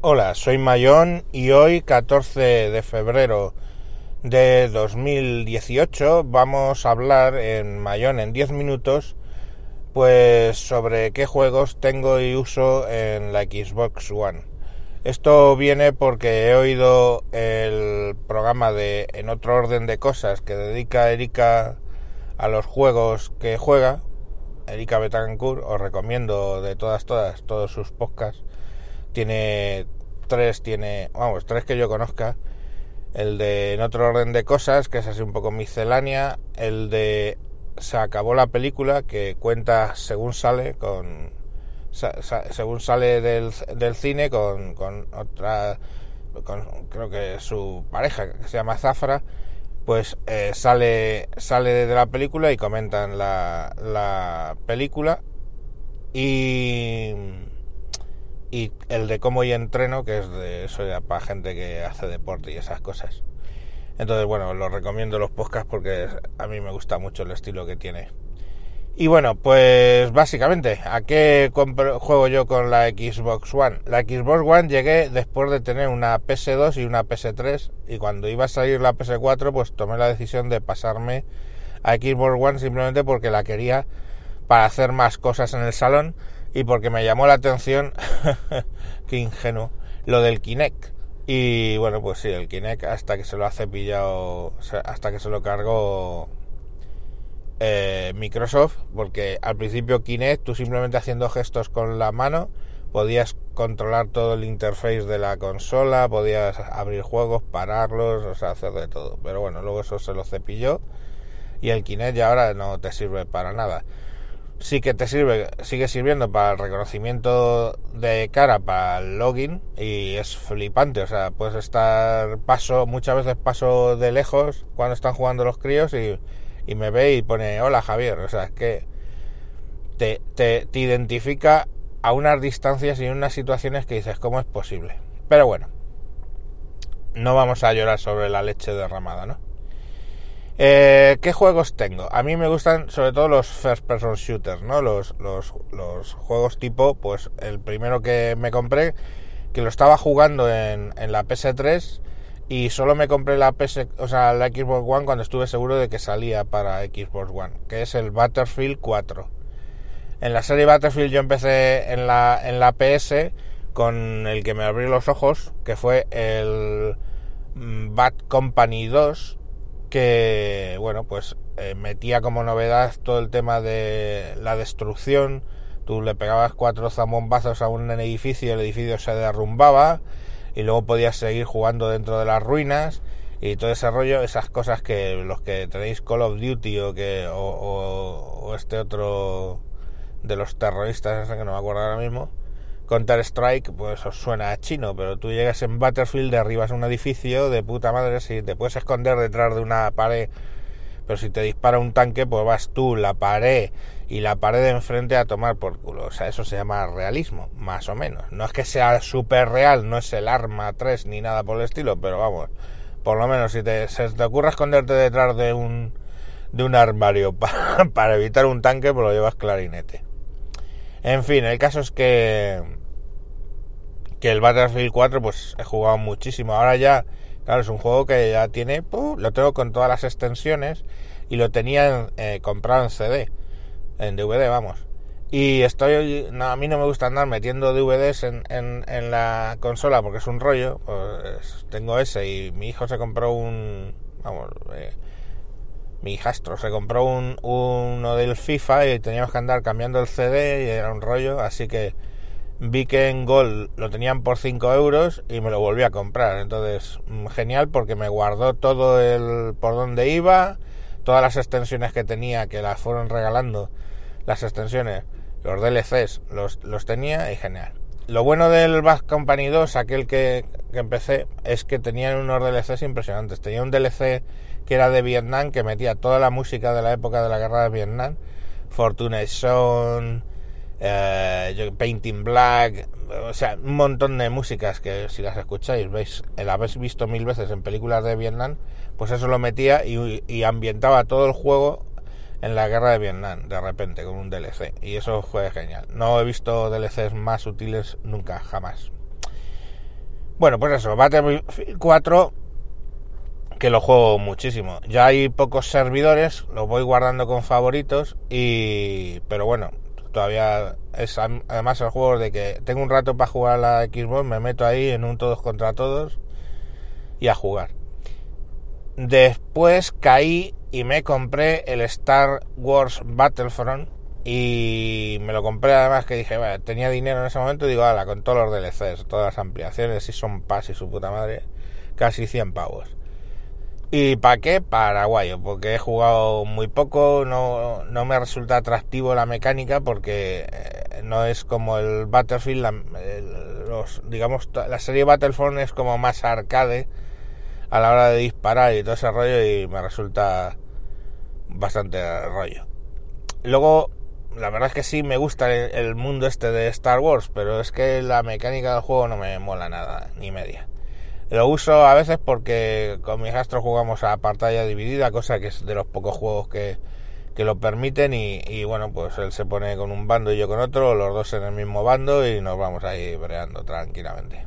Hola, soy Mayón y hoy 14 de febrero de 2018 vamos a hablar en Mayón en 10 minutos pues sobre qué juegos tengo y uso en la Xbox One. Esto viene porque he oído el programa de En otro orden de cosas que dedica Erika a los juegos que juega, Erika Betancourt, os recomiendo de todas, todas, todos sus podcasts. Tiene tres tiene, vamos, tres que yo conozca. El de En otro orden de cosas, que es así un poco miscelánea. El de Se acabó la película, que cuenta según sale con... según sale del, del cine con, con otra... Con, creo que su pareja, que se llama Zafra, pues eh, sale, sale de la película y comentan la, la película. Y y el de cómo y entreno, que es de eso ya para gente que hace deporte y esas cosas. Entonces, bueno, los recomiendo los podcasts porque a mí me gusta mucho el estilo que tiene. Y bueno, pues básicamente, ¿a qué juego yo con la Xbox One? La Xbox One llegué después de tener una PS2 y una PS3 y cuando iba a salir la PS4 pues tomé la decisión de pasarme a Xbox One simplemente porque la quería para hacer más cosas en el salón y porque me llamó la atención, qué ingenuo, lo del Kinect. Y bueno, pues sí, el Kinect hasta que se lo hace pillado, hasta que se lo cargó eh, Microsoft, porque al principio Kinect, tú simplemente haciendo gestos con la mano, podías controlar todo el interface de la consola, podías abrir juegos, pararlos, o sea, hacer de todo. Pero bueno, luego eso se lo cepilló y el Kinect ya ahora no te sirve para nada sí que te sirve, sigue sirviendo para el reconocimiento de cara, para el login y es flipante, o sea, puedes estar paso, muchas veces paso de lejos cuando están jugando los críos y, y me ve y pone hola Javier, o sea, es que te, te, te identifica a unas distancias y en unas situaciones que dices, ¿cómo es posible? Pero bueno, no vamos a llorar sobre la leche derramada, ¿no? Eh, ¿Qué juegos tengo? A mí me gustan sobre todo los first person shooters, ¿no? Los, los, los, juegos tipo, pues el primero que me compré, que lo estaba jugando en, en, la PS3 y solo me compré la PS, o sea, la Xbox One cuando estuve seguro de que salía para Xbox One, que es el Battlefield 4. En la serie Battlefield yo empecé en la, en la PS con el que me abrió los ojos, que fue el mm, Bad Company 2 que, bueno, pues eh, metía como novedad todo el tema de la destrucción. Tú le pegabas cuatro zamombazos a un edificio, el edificio se derrumbaba y luego podías seguir jugando dentro de las ruinas y todo ese rollo, esas cosas que los que tenéis Call of Duty o que o, este otro de los terroristas, que no me acuerdo ahora mismo, Counter Strike, pues os suena a chino, pero tú llegas en Battlefield, derribas un edificio de puta madre, si te puedes esconder detrás de una pared, pero si te dispara un tanque, pues vas tú, la pared y la pared de enfrente a tomar por culo. O sea, eso se llama realismo, más o menos. No es que sea súper real, no es el arma 3 ni nada por el estilo, pero vamos, por lo menos si te, se te ocurre esconderte detrás de un, de un armario para, para evitar un tanque, pues lo llevas clarinete. En fin, el caso es que que el Battlefield 4 pues he jugado muchísimo. Ahora ya, claro, es un juego que ya tiene, lo tengo con todas las extensiones y lo tenía eh, comprado en CD, en DVD, vamos. Y estoy, no, a mí no me gusta andar metiendo DVDs en, en, la consola porque es un rollo. Pues tengo ese y mi hijo se compró un, vamos, eh, mi hijastro se compró un, uno del FIFA y teníamos que andar cambiando el CD y era un rollo, así que vi que en Gol lo tenían por 5 euros y me lo volví a comprar. Entonces, mm, genial porque me guardó todo el por donde iba, todas las extensiones que tenía, que las fueron regalando, las extensiones, los DLCs, los, los tenía y genial. Lo bueno del Back Company 2, aquel que, que empecé, es que tenían unos DLCs impresionantes. Tenía un DLC que era de Vietnam, que metía toda la música de la época de la guerra de Vietnam. Fortune Son, eh, Painting Black, o sea, un montón de músicas que si las escucháis, veis, la habéis visto mil veces en películas de Vietnam, pues eso lo metía y, ambientaba todo el juego en la guerra de Vietnam, de repente, con un DLC. Y eso fue genial. No he visto DLCs más útiles nunca, jamás. Bueno, pues eso, Battlefield 4, que lo juego muchísimo. Ya hay pocos servidores, lo voy guardando con favoritos, y pero bueno, todavía es además el juego de que tengo un rato para jugar a la Xbox, me meto ahí en un todos contra todos y a jugar. Después caí y me compré el Star Wars Battlefront y me lo compré además que dije, tenía dinero en ese momento y digo, ala, con todos los DLCs, todas las ampliaciones y son pas y su puta madre, casi 100 pavos. ¿Y para qué? Paraguayo, porque he jugado muy poco, no, no me resulta atractivo la mecánica porque eh, no es como el Battlefield, la, digamos, la serie Battlefront es como más arcade a la hora de disparar y todo ese rollo y me resulta bastante rollo. Luego, la verdad es que sí me gusta el, el mundo este de Star Wars, pero es que la mecánica del juego no me mola nada, ni media. Lo uso a veces porque con mis astros jugamos a pantalla dividida, cosa que es de los pocos juegos que, lo permiten y, bueno, pues él se pone con un bando y yo con otro, los dos en el mismo bando y nos vamos ahí breando tranquilamente.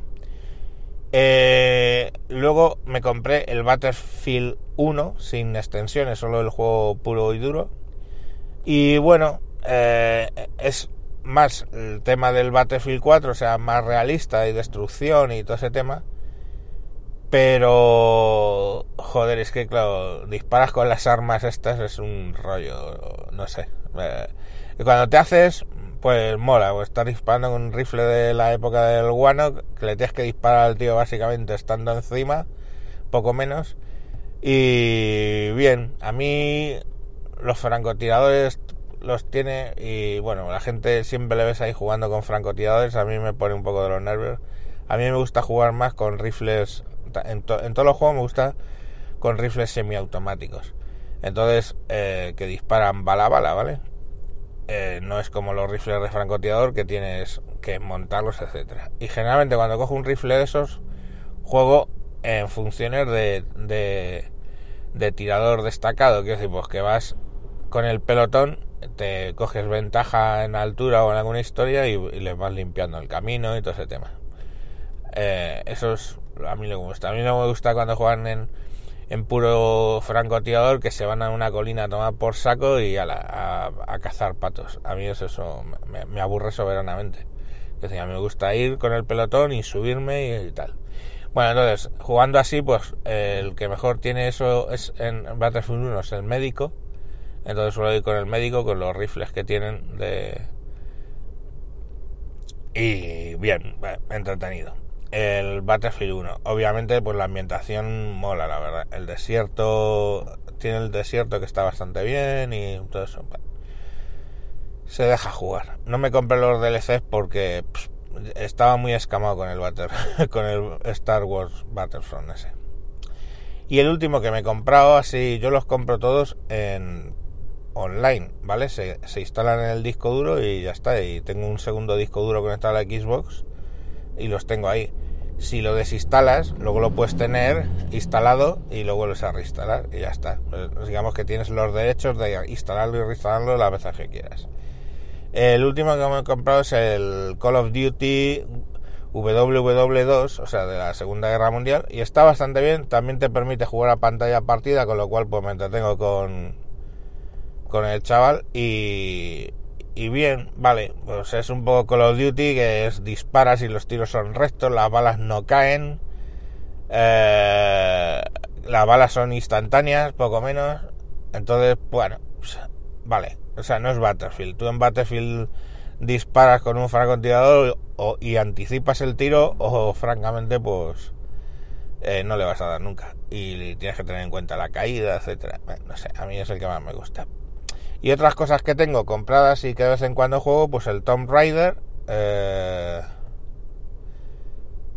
Eh, luego me compré el Battlefield 1 sin extensiones, solo el juego puro y duro. Y bueno, eh, es más el tema del Battlefield 4, o sea, más realista y destrucción y todo ese tema pero, joder, es que, claro, disparas con las armas estas es un rollo, no sé. Eh, y cuando te haces, pues mola, o estar disparando con un rifle de la época del guano, que le tienes que disparar al tío básicamente estando encima, poco menos. Y bien, a mí los francotiradores los tiene y bueno, la gente siempre le ves ahí jugando con francotiradores, a mí me pone un poco de los nervios. A mí me gusta jugar más con rifles en, todos los juegos me gusta con rifles semiautomáticos. Entonces, eh, que disparan bala a bala, ¿vale? Eh, no es como los rifles de francotirador que tienes que montarlos, etcétera. Y generalmente cuando cojo un rifle de esos, juego en funciones de, de, tirador destacado. Quiero decir, pues que vas con el pelotón, te coges ventaja en altura o en alguna historia y, y le vas limpiando el camino y todo ese tema. Eh, eso es a mí me gusta. A mí no me gusta cuando juegan en, en puro francotirador que se van a una colina a tomar por saco y a, a, cazar patos. A mí eso, eso me, aburre soberanamente. Es decir, a me gusta ir con el pelotón y subirme y, tal. Bueno, entonces, jugando así, pues el que mejor tiene eso es en Battlefield 1 es el médico. Entonces suelo ir con el médico, con los rifles que tienen de... Y bien, entretenido el Battlefield 1. Obviamente, pues la ambientación mola, la verdad. El desierto, tiene el desierto que está bastante bien y todo eso. Se deja jugar. No me compré los DLCs porque estaba muy escamado con el, Battle, con el Star Wars Battlefront ese. Y el último que me he comprado, así yo los compro todos en online, ¿vale? Se, se instalan en el disco duro y ya está. Y tengo un segundo disco duro conectado a la Xbox y los tengo ahí. Si lo desinstalas, luego lo puedes tener instalado y lo vuelves a reinstalar y ya está. Pues, digamos que tienes los derechos de instalarlo y reinstalarlo las veces que quieras. El último que me he comprado es el Call of Duty WW2, o sea, de la Segunda Guerra Mundial, y está bastante bien. También te permite jugar a pantalla partida, con lo cual pues me entretengo con, con el chaval y, y bien, vale, pues es un poco Call of Duty que es disparas y los tiros son rectos, las balas no caen, eh, las balas son instantáneas, poco menos, entonces, bueno, pues, vale, o sea, no es Battlefield, tú en Battlefield disparas con un francotirador y anticipas el tiro o francamente pues eh, no le vas a dar nunca y tienes que tener en cuenta la caída, etcétera, no sé, a mí es el que más me gusta. Y otras cosas que tengo compradas y que de vez en cuando juego, pues el Tomb Raider. Eh,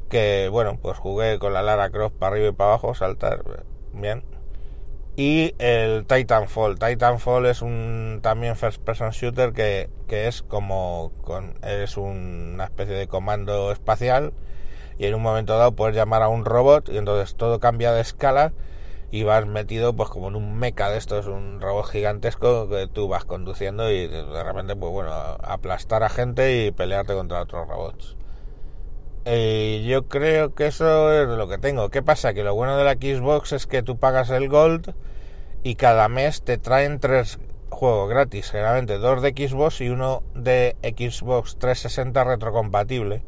que bueno, pues jugué con la Lara Croft para arriba y para abajo, saltar bien. y el Titanfall. Titanfall es un también first person shooter que, es como con, es una especie de comando espacial y en un momento dado puedes llamar a un robot y entonces todo cambia de escala y vas metido pues como en un mecha de estos, un robot gigantesco que tú vas conduciendo y de repente pues bueno, aplastar a gente y pelearte contra otros robots. Y yo creo que eso es lo que tengo. ¿Qué pasa? Que lo bueno de la Xbox es que tú pagas el Gold y cada mes te traen tres juegos gratis, generalmente dos de Xbox y uno de Xbox 360 retrocompatible.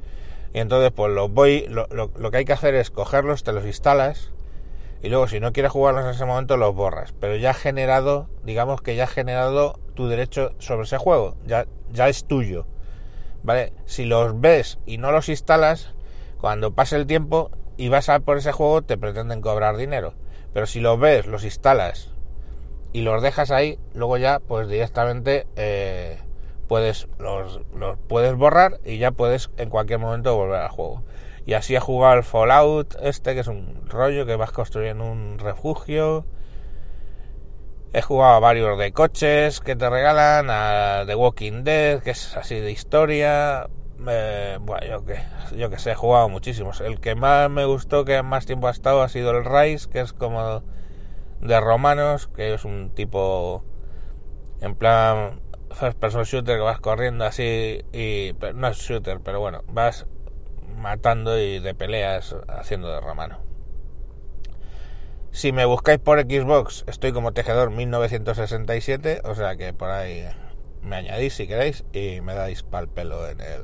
Y entonces pues los voy, lo, lo que hay que hacer es cogerlos, te los instalas y luego si no quieres jugarlos en ese momento los borras. Pero ya ha generado, digamos que ya ha generado tu derecho sobre ese juego, ya, ya es tuyo. ¿Vale? Si los ves y no los instalas, cuando pase el tiempo y vas a por ese juego te pretenden cobrar dinero. Pero si los ves, los instalas y los dejas ahí, luego ya pues directamente eh, puedes los, los puedes borrar y ya puedes en cualquier momento volver al juego. Y así he jugado al Fallout este, que es un rollo que vas construyendo un refugio. He jugado a varios de coches que te regalan, a The Walking Dead, que es así de historia. bueno, yo que, yo que sé, he jugado muchísimos. El que más me gustó, que más tiempo ha estado, ha sido el Rise, que es como de romanos, que es un tipo en plan first person shooter que vas corriendo así y no es shooter, pero bueno, vas matando y de peleas haciendo de romano. Si me buscáis por Xbox, estoy como tejedor 1967, o sea que por ahí me añadís si queréis y me dais pal pelo en el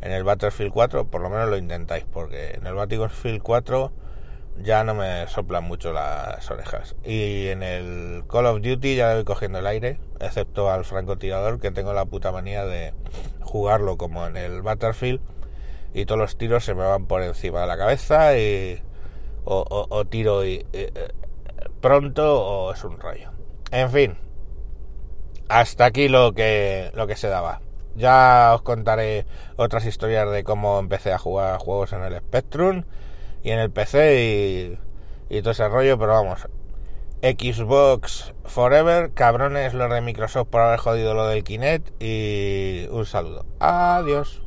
en el Battlefield 4, por lo menos lo intentáis, porque en el Battlefield 4 ya no me soplan mucho las orejas. Y en el Call of Duty ya voy cogiendo el aire, excepto al francotirador, que tengo la puta manía de jugarlo como en el Battlefield y todos los tiros se me van por encima de la cabeza y o, tiro y, eh, pronto o es un rollo. En fin, hasta aquí lo que lo que se daba. Ya os contaré otras historias de cómo empecé a jugar juegos en el Spectrum y en el PC y, y todo ese rollo, pero vamos, Xbox Forever, cabrones los de Microsoft por haber jodido lo del Kinect y un saludo. Adiós.